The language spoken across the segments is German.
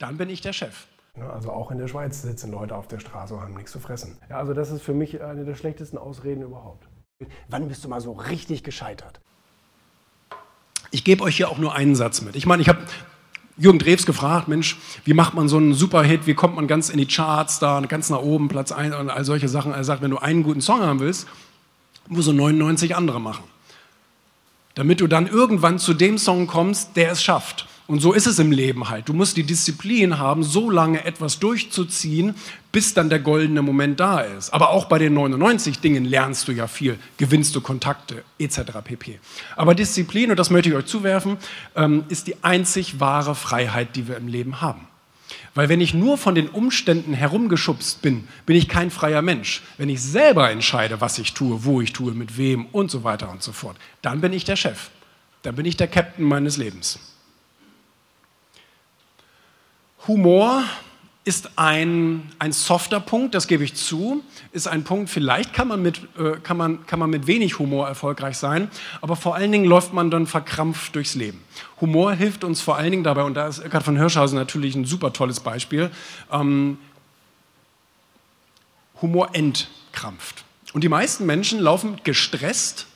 dann bin ich der Chef. Also auch in der Schweiz sitzen Leute auf der Straße und haben nichts zu fressen. Ja, also das ist für mich eine der schlechtesten Ausreden überhaupt. Wann bist du mal so richtig gescheitert? Ich gebe euch hier auch nur einen Satz mit. Ich meine, ich habe Jürgen Drews gefragt, Mensch, wie macht man so einen Superhit, wie kommt man ganz in die Charts da, ganz nach oben, Platz 1 und all solche Sachen. Er sagt, wenn du einen guten Song haben willst, musst du 99 andere machen. Damit du dann irgendwann zu dem Song kommst, der es schafft. Und so ist es im Leben halt. Du musst die Disziplin haben, so lange etwas durchzuziehen, bis dann der goldene Moment da ist. Aber auch bei den 99 Dingen lernst du ja viel, gewinnst du Kontakte etc. pp. Aber Disziplin, und das möchte ich euch zuwerfen, ähm, ist die einzig wahre Freiheit, die wir im Leben haben. Weil wenn ich nur von den Umständen herumgeschubst bin, bin ich kein freier Mensch. Wenn ich selber entscheide, was ich tue, wo ich tue, mit wem und so weiter und so fort, dann bin ich der Chef. Dann bin ich der Captain meines Lebens. Humor ist ein, ein softer Punkt, das gebe ich zu, ist ein Punkt, vielleicht kann man, mit, äh, kann, man, kann man mit wenig Humor erfolgreich sein, aber vor allen Dingen läuft man dann verkrampft durchs Leben. Humor hilft uns vor allen Dingen dabei, und da ist Eckhard von Hirschhausen natürlich ein super tolles Beispiel, ähm, Humor entkrampft. Und die meisten Menschen laufen gestresst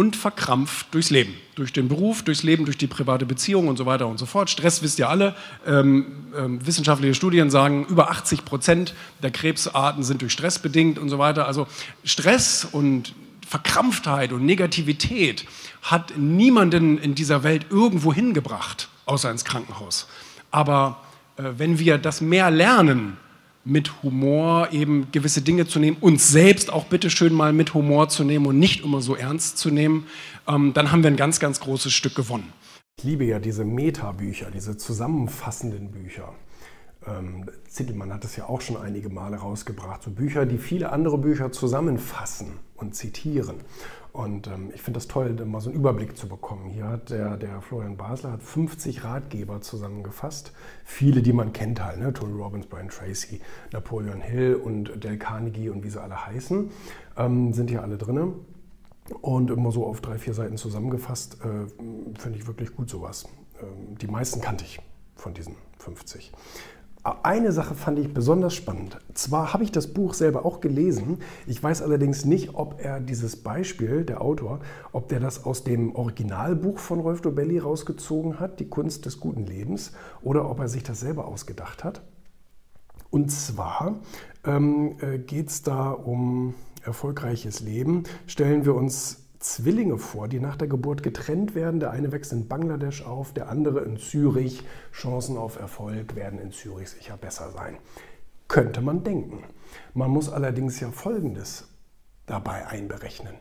und verkrampft durchs Leben. Durch den Beruf, durchs Leben, durch die private Beziehung und so weiter und so fort. Stress wisst ihr alle. Ähm, ähm, wissenschaftliche Studien sagen, über 80 Prozent der Krebsarten sind durch Stress bedingt und so weiter. Also Stress und Verkrampftheit und Negativität hat niemanden in dieser Welt irgendwo hingebracht, außer ins Krankenhaus. Aber äh, wenn wir das mehr lernen, mit Humor eben gewisse Dinge zu nehmen, uns selbst auch bitte schön mal mit Humor zu nehmen und nicht immer so ernst zu nehmen, ähm, dann haben wir ein ganz, ganz großes Stück gewonnen. Ich liebe ja diese Meta-Bücher, diese zusammenfassenden Bücher. Ähm, Zittelmann hat es ja auch schon einige Male rausgebracht. So Bücher, die viele andere Bücher zusammenfassen und zitieren. Und ähm, ich finde das toll, mal so einen Überblick zu bekommen. Hier hat der, der Florian Basler hat 50 Ratgeber zusammengefasst. Viele, die man kennt halt, ne? Tony Robbins, Brian Tracy, Napoleon Hill und Dale Carnegie und wie sie alle heißen, ähm, sind hier alle drin. Und immer so auf drei, vier Seiten zusammengefasst, äh, finde ich wirklich gut sowas. Ähm, die meisten kannte ich von diesen 50. Eine Sache fand ich besonders spannend. Zwar habe ich das Buch selber auch gelesen, ich weiß allerdings nicht, ob er dieses Beispiel, der Autor, ob der das aus dem Originalbuch von Rolf Dobelli rausgezogen hat, Die Kunst des guten Lebens, oder ob er sich das selber ausgedacht hat. Und zwar ähm, äh, geht es da um erfolgreiches Leben. Stellen wir uns Zwillinge vor, die nach der Geburt getrennt werden. Der eine wächst in Bangladesch auf, der andere in Zürich. Chancen auf Erfolg werden in Zürich sicher besser sein. Könnte man denken. Man muss allerdings ja Folgendes dabei einberechnen.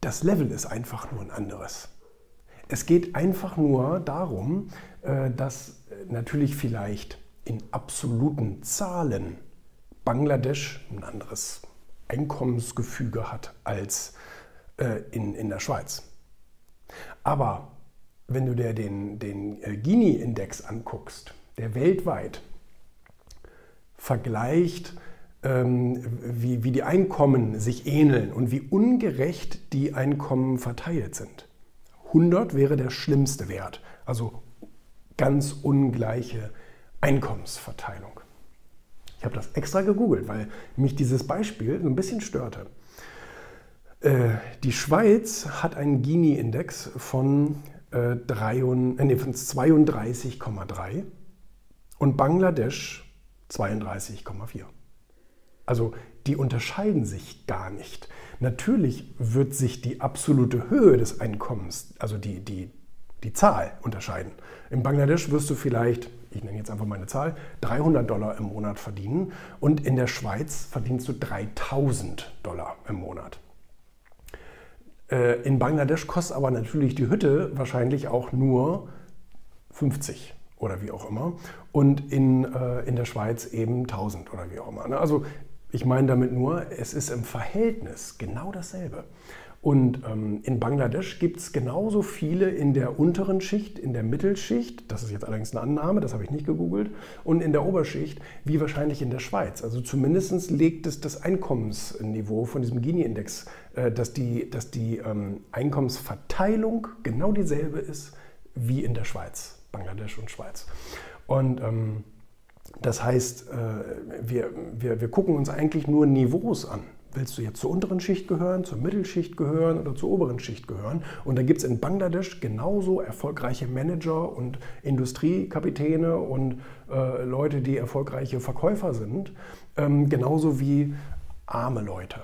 Das Level ist einfach nur ein anderes. Es geht einfach nur darum, äh, dass natürlich vielleicht in absoluten Zahlen Bangladesch ein anderes Einkommensgefüge hat als äh, in, in der Schweiz. Aber wenn du dir den, den Gini-Index anguckst, der weltweit vergleicht, ähm, wie, wie die Einkommen sich ähneln und wie ungerecht die Einkommen verteilt sind. 100 wäre der schlimmste Wert, also ganz ungleiche Einkommensverteilung. Ich habe das extra gegoogelt, weil mich dieses Beispiel so ein bisschen störte. Äh, die Schweiz hat einen Gini-Index von, äh, äh nee, von 32,3 und Bangladesch 32,4. Also die unterscheiden sich gar nicht. Natürlich wird sich die absolute Höhe des Einkommens, also die, die, die Zahl unterscheiden. In Bangladesch wirst du vielleicht ich nenne jetzt einfach meine Zahl, 300 Dollar im Monat verdienen und in der Schweiz verdienst du 3000 Dollar im Monat. Äh, in Bangladesch kostet aber natürlich die Hütte wahrscheinlich auch nur 50 oder wie auch immer und in, äh, in der Schweiz eben 1000 oder wie auch immer. Ne? Also ich meine damit nur, es ist im Verhältnis genau dasselbe. Und ähm, in Bangladesch gibt es genauso viele in der unteren Schicht, in der Mittelschicht, das ist jetzt allerdings eine Annahme, das habe ich nicht gegoogelt, und in der Oberschicht, wie wahrscheinlich in der Schweiz. Also zumindest legt es das Einkommensniveau von diesem Gini-Index, äh, dass die, dass die ähm, Einkommensverteilung genau dieselbe ist wie in der Schweiz. Bangladesch und Schweiz. Und ähm, das heißt, äh, wir, wir, wir gucken uns eigentlich nur Niveaus an. Willst du jetzt zur unteren Schicht gehören, zur Mittelschicht gehören oder zur oberen Schicht gehören? Und da gibt es in Bangladesch genauso erfolgreiche Manager und Industriekapitäne und äh, Leute, die erfolgreiche Verkäufer sind, ähm, genauso wie arme Leute.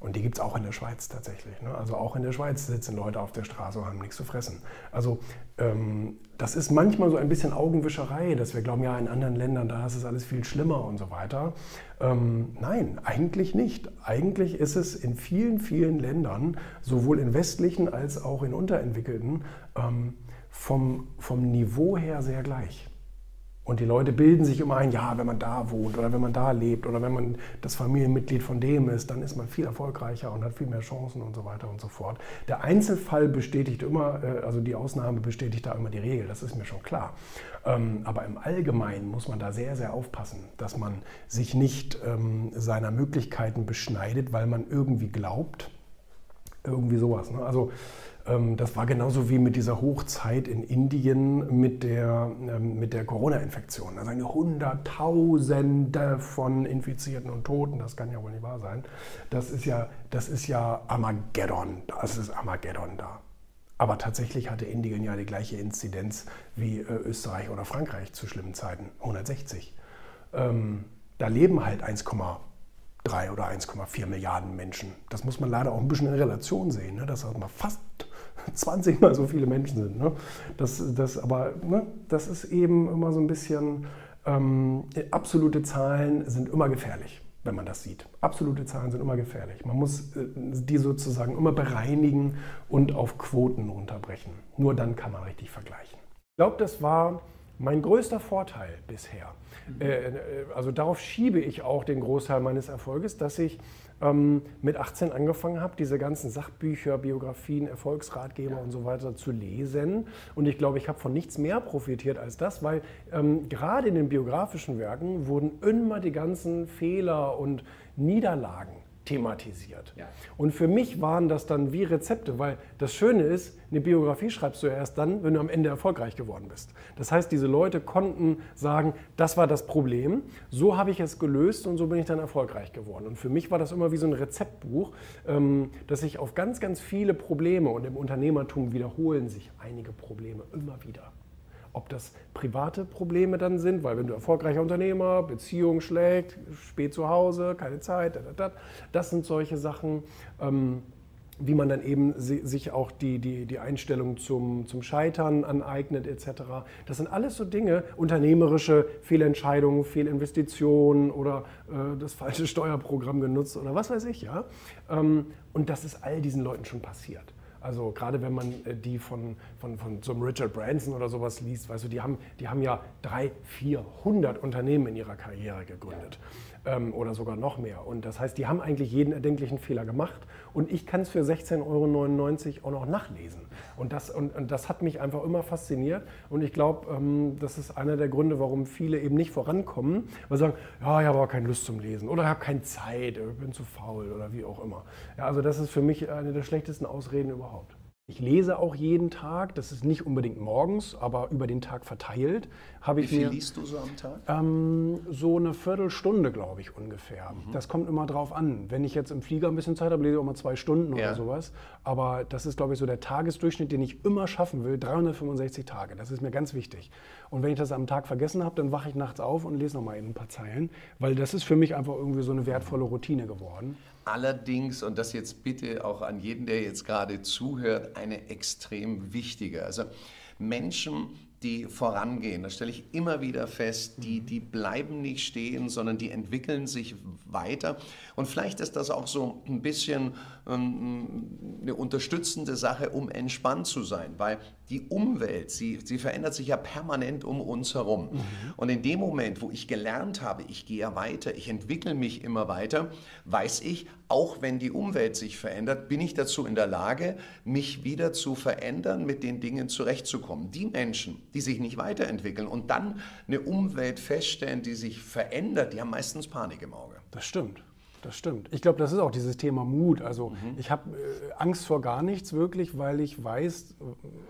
Und die gibt es auch in der Schweiz tatsächlich. Ne? Also auch in der Schweiz sitzen Leute auf der Straße und haben nichts zu fressen. Also ähm, das ist manchmal so ein bisschen Augenwischerei, dass wir glauben, ja, in anderen Ländern, da ist es alles viel schlimmer und so weiter. Ähm, nein, eigentlich nicht. Eigentlich ist es in vielen, vielen Ländern, sowohl in westlichen als auch in unterentwickelten, ähm, vom, vom Niveau her sehr gleich. Und die Leute bilden sich immer ein, ja, wenn man da wohnt oder wenn man da lebt oder wenn man das Familienmitglied von dem ist, dann ist man viel erfolgreicher und hat viel mehr Chancen und so weiter und so fort. Der Einzelfall bestätigt immer, äh, also die Ausnahme bestätigt da immer die Regel, das ist mir schon klar. Ähm, aber im Allgemeinen muss man da sehr, sehr aufpassen, dass man sich nicht ähm, seiner Möglichkeiten beschneidet, weil man irgendwie glaubt, irgendwie sowas. Ne? Also das war genauso wie mit dieser Hochzeit in Indien mit der, ähm, mit der Corona-Infektion. Da sagen Hunderttausende von Infizierten und Toten. Das kann ja wohl nicht wahr sein. Das ist ja, das ist ja Armageddon. Das ist Armageddon da. Aber tatsächlich hatte Indien ja die gleiche Inzidenz wie äh, Österreich oder Frankreich zu schlimmen Zeiten. 160. Ähm, da leben halt 1,3 oder 1,4 Milliarden Menschen. Das muss man leider auch ein bisschen in Relation sehen. Ne? Das hat man fast 20 mal so viele Menschen sind. Ne? Das, das, aber ne, das ist eben immer so ein bisschen, ähm, absolute Zahlen sind immer gefährlich, wenn man das sieht. Absolute Zahlen sind immer gefährlich. Man muss äh, die sozusagen immer bereinigen und auf Quoten runterbrechen. Nur dann kann man richtig vergleichen. Ich glaube, das war mein größter Vorteil bisher. Äh, äh, also darauf schiebe ich auch den Großteil meines Erfolges, dass ich ähm, mit 18 angefangen habe, diese ganzen Sachbücher, Biografien, Erfolgsratgeber ja. und so weiter zu lesen. Und ich glaube, ich habe von nichts mehr profitiert als das, weil ähm, gerade in den biografischen Werken wurden immer die ganzen Fehler und Niederlagen thematisiert. Ja. Und für mich waren das dann wie Rezepte, weil das Schöne ist, eine Biografie schreibst du ja erst dann, wenn du am Ende erfolgreich geworden bist. Das heißt, diese Leute konnten sagen, das war das Problem, so habe ich es gelöst und so bin ich dann erfolgreich geworden. Und für mich war das immer wie so ein Rezeptbuch, ähm, dass ich auf ganz, ganz viele Probleme und im Unternehmertum wiederholen sich einige Probleme immer wieder. Ob das private Probleme dann sind, weil wenn du erfolgreicher Unternehmer, Beziehung schlägt, spät zu Hause, keine Zeit, das sind solche Sachen. Ähm, wie man dann eben sich auch die, die, die Einstellung zum, zum Scheitern aneignet etc. Das sind alles so Dinge, unternehmerische Fehlentscheidungen, Fehlinvestitionen oder äh, das falsche Steuerprogramm genutzt oder was weiß ich. ja. Ähm, und das ist all diesen Leuten schon passiert. Also gerade wenn man äh, die von, von, von so einem Richard Branson oder sowas liest, weißt du, die haben, die haben ja 300, 400 Unternehmen in ihrer Karriere gegründet ähm, oder sogar noch mehr. Und das heißt, die haben eigentlich jeden erdenklichen Fehler gemacht und ich kann es für 16,99 Euro auch noch nachlesen. Und das, und, und das hat mich einfach immer fasziniert und ich glaube, ähm, das ist einer der Gründe, warum viele eben nicht vorankommen, weil sie sagen, ja, ich habe aber keine Lust zum Lesen oder ich habe keine Zeit, ich bin zu faul oder wie auch immer. Ja, also das ist für mich eine der schlechtesten Ausreden überhaupt. Ich lese auch jeden Tag, das ist nicht unbedingt morgens, aber über den Tag verteilt. Wie viel mir, liest du so am Tag? Ähm, so eine Viertelstunde, glaube ich, ungefähr. Mhm. Das kommt immer drauf an. Wenn ich jetzt im Flieger ein bisschen Zeit habe, lese ich auch mal zwei Stunden ja. oder sowas. Aber das ist, glaube ich, so der Tagesdurchschnitt, den ich immer schaffen will. 365 Tage, das ist mir ganz wichtig. Und wenn ich das am Tag vergessen habe, dann wache ich nachts auf und lese noch mal eben ein paar Zeilen, weil das ist für mich einfach irgendwie so eine wertvolle Routine geworden. Allerdings, und das jetzt bitte auch an jeden, der jetzt gerade zuhört, eine extrem wichtige. Also Menschen, die vorangehen. Das stelle ich immer wieder fest. Die, die bleiben nicht stehen, sondern die entwickeln sich weiter. Und vielleicht ist das auch so ein bisschen ähm, eine unterstützende Sache, um entspannt zu sein, weil die Umwelt, sie, sie verändert sich ja permanent um uns herum. Mhm. Und in dem Moment, wo ich gelernt habe, ich gehe ja weiter, ich entwickle mich immer weiter, weiß ich, auch wenn die Umwelt sich verändert, bin ich dazu in der Lage, mich wieder zu verändern, mit den Dingen zurechtzukommen. Die Menschen, die sich nicht weiterentwickeln und dann eine Umwelt feststellen, die sich verändert, die haben meistens Panik im Auge. Das stimmt. Das stimmt. Ich glaube, das ist auch dieses Thema Mut. Also ich habe äh, Angst vor gar nichts wirklich, weil ich weiß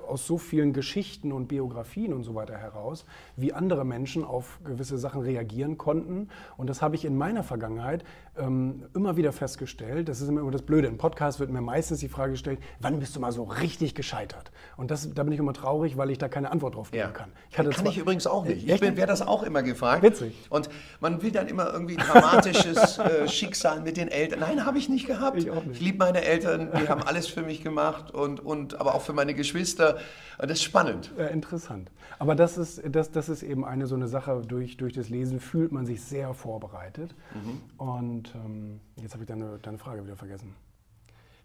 aus so vielen Geschichten und Biografien und so weiter heraus, wie andere Menschen auf gewisse Sachen reagieren konnten. Und das habe ich in meiner Vergangenheit ähm, immer wieder festgestellt. Das ist immer das Blöde. Im Podcast wird mir meistens die Frage gestellt, wann bist du mal so richtig gescheitert? Und das, da bin ich immer traurig, weil ich da keine Antwort drauf geben kann. Ich kann zwar- ich übrigens auch nicht. Ich werde das auch immer gefragt. Witzig. Und man will dann immer irgendwie dramatisches äh, Schicksal mit den Eltern. Nein, habe ich nicht gehabt. Ich. Ich liebe meine Eltern, die haben alles für mich gemacht und, und aber auch für meine Geschwister. Und das ist spannend. Ja, interessant. Aber das ist, das, das ist eben eine so eine Sache, durch, durch das Lesen fühlt man sich sehr vorbereitet. Mhm. Und ähm, jetzt habe ich deine, deine Frage wieder vergessen.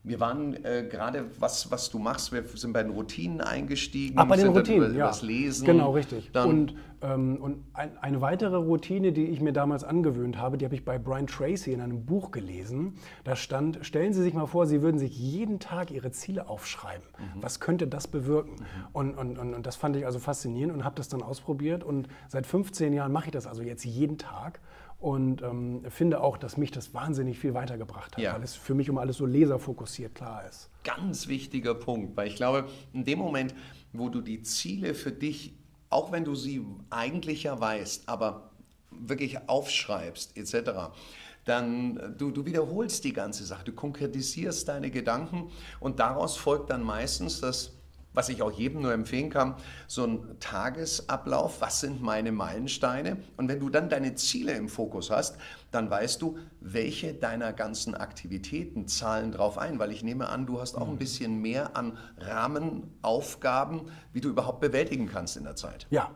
Wir waren äh, gerade, was, was du machst, wir sind bei den Routinen eingestiegen. Ach, bei den Routinen, über, ja. Übers Lesen. Genau, richtig. Dann, und ähm, und ein, eine weitere Routine, die ich mir damals angewöhnt habe, die habe ich bei Brian Tracy in einem Buch gelesen. Da stand, stellen Sie sich mal vor, Sie würden sich jeden Tag Ihre Ziele aufschreiben. Mhm. Was könnte das bewirken? Und, und, und, und das fand ich also faszinierend und habe das dann ausprobiert. Und seit 15 Jahren mache ich das also jetzt jeden Tag. Und ähm, finde auch, dass mich das wahnsinnig viel weitergebracht hat, Ja. weil es für mich um alles so laserfokussiert klar ist. ganz wichtiger Punkt, weil ich glaube, in dem Moment, wo du die Ziele für dich, auch wenn du sie eigentlich ja weißt, aber wirklich aufschreibst etc., dann äh, du, du wiederholst die ganze Sache, du konkretisierst deine Gedanken und daraus folgt dann meistens das, was ich auch jedem nur empfehlen kann, so ein Tagesablauf, was sind meine Meilensteine? Und wenn du dann deine Ziele im Fokus hast, dann weißt du, welche deiner ganzen Aktivitäten zahlen drauf ein, weil ich nehme an, du hast auch ein bisschen mehr an Rahmenaufgaben, wie du überhaupt bewältigen kannst in der Zeit. Ja,